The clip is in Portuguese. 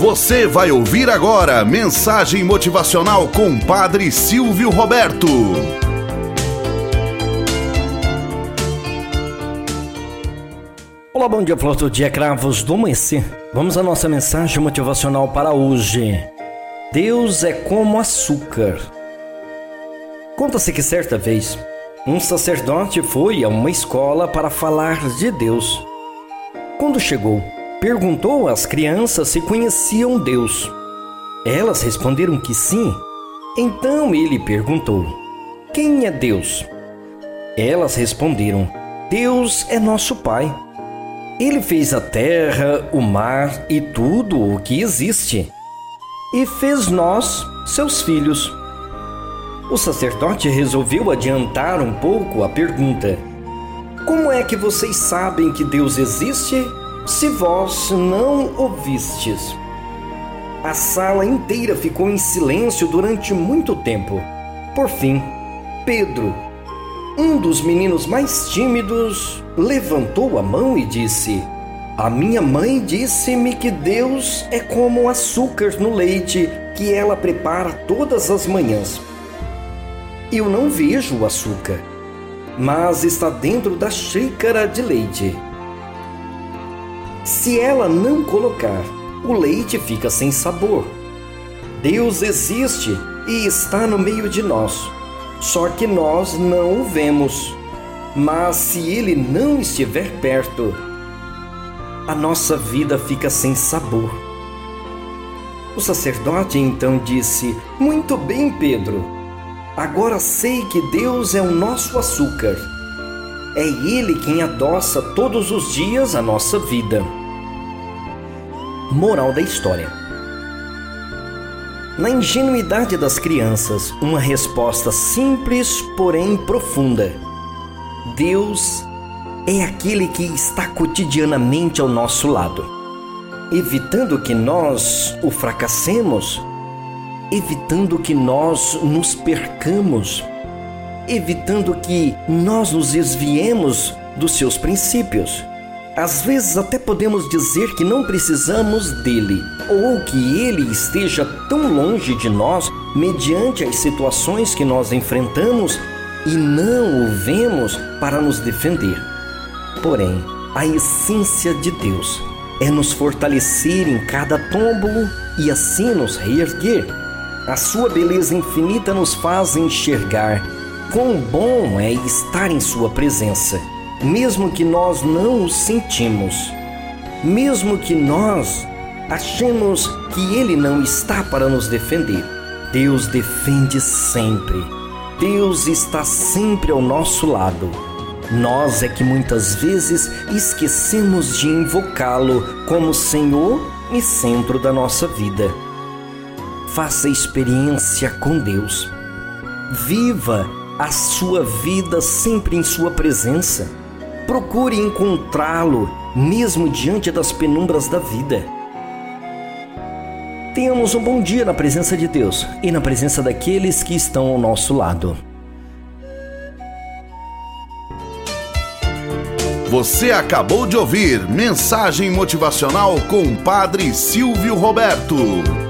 Você vai ouvir agora mensagem motivacional com Padre Silvio Roberto. Olá, bom dia, flor do dia, cravos do amanhecer. Vamos à nossa mensagem motivacional para hoje. Deus é como açúcar. Conta-se que certa vez, um sacerdote foi a uma escola para falar de Deus. Quando chegou, perguntou às crianças se conheciam Deus. Elas responderam que sim. Então ele perguntou: Quem é Deus? Elas responderam: Deus é nosso Pai. Ele fez a terra, o mar e tudo o que existe. E fez nós, seus filhos. O sacerdote resolveu adiantar um pouco a pergunta: Como é que vocês sabem que Deus existe se vós não ouvistes. A sala inteira ficou em silêncio durante muito tempo. Por fim, Pedro, um dos meninos mais tímidos, levantou a mão e disse: A minha mãe disse-me que Deus é como açúcar no leite que ela prepara todas as manhãs. Eu não vejo o açúcar, mas está dentro da xícara de leite. Se ela não colocar, o leite fica sem sabor. Deus existe e está no meio de nós, só que nós não o vemos. Mas se ele não estiver perto, a nossa vida fica sem sabor. O sacerdote então disse: Muito bem, Pedro. Agora sei que Deus é o nosso açúcar é Ele quem adoça todos os dias a nossa vida. Moral da história: Na ingenuidade das crianças, uma resposta simples, porém profunda. Deus é aquele que está cotidianamente ao nosso lado, evitando que nós o fracassemos, evitando que nós nos percamos evitando que nós nos desviemos dos seus princípios. Às vezes até podemos dizer que não precisamos dele, ou que ele esteja tão longe de nós mediante as situações que nós enfrentamos e não o vemos para nos defender. Porém, a essência de Deus é nos fortalecer em cada tombo e assim nos reerguer. A sua beleza infinita nos faz enxergar Quão bom é estar em Sua presença, mesmo que nós não o sentimos, mesmo que nós achemos que Ele não está para nos defender. Deus defende sempre. Deus está sempre ao nosso lado. Nós é que muitas vezes esquecemos de invocá-lo como Senhor e centro da nossa vida. Faça experiência com Deus. Viva a sua vida sempre em Sua presença. Procure encontrá-lo, mesmo diante das penumbras da vida. Tenhamos um bom dia na presença de Deus e na presença daqueles que estão ao nosso lado. Você acabou de ouvir Mensagem Motivacional com Padre Silvio Roberto.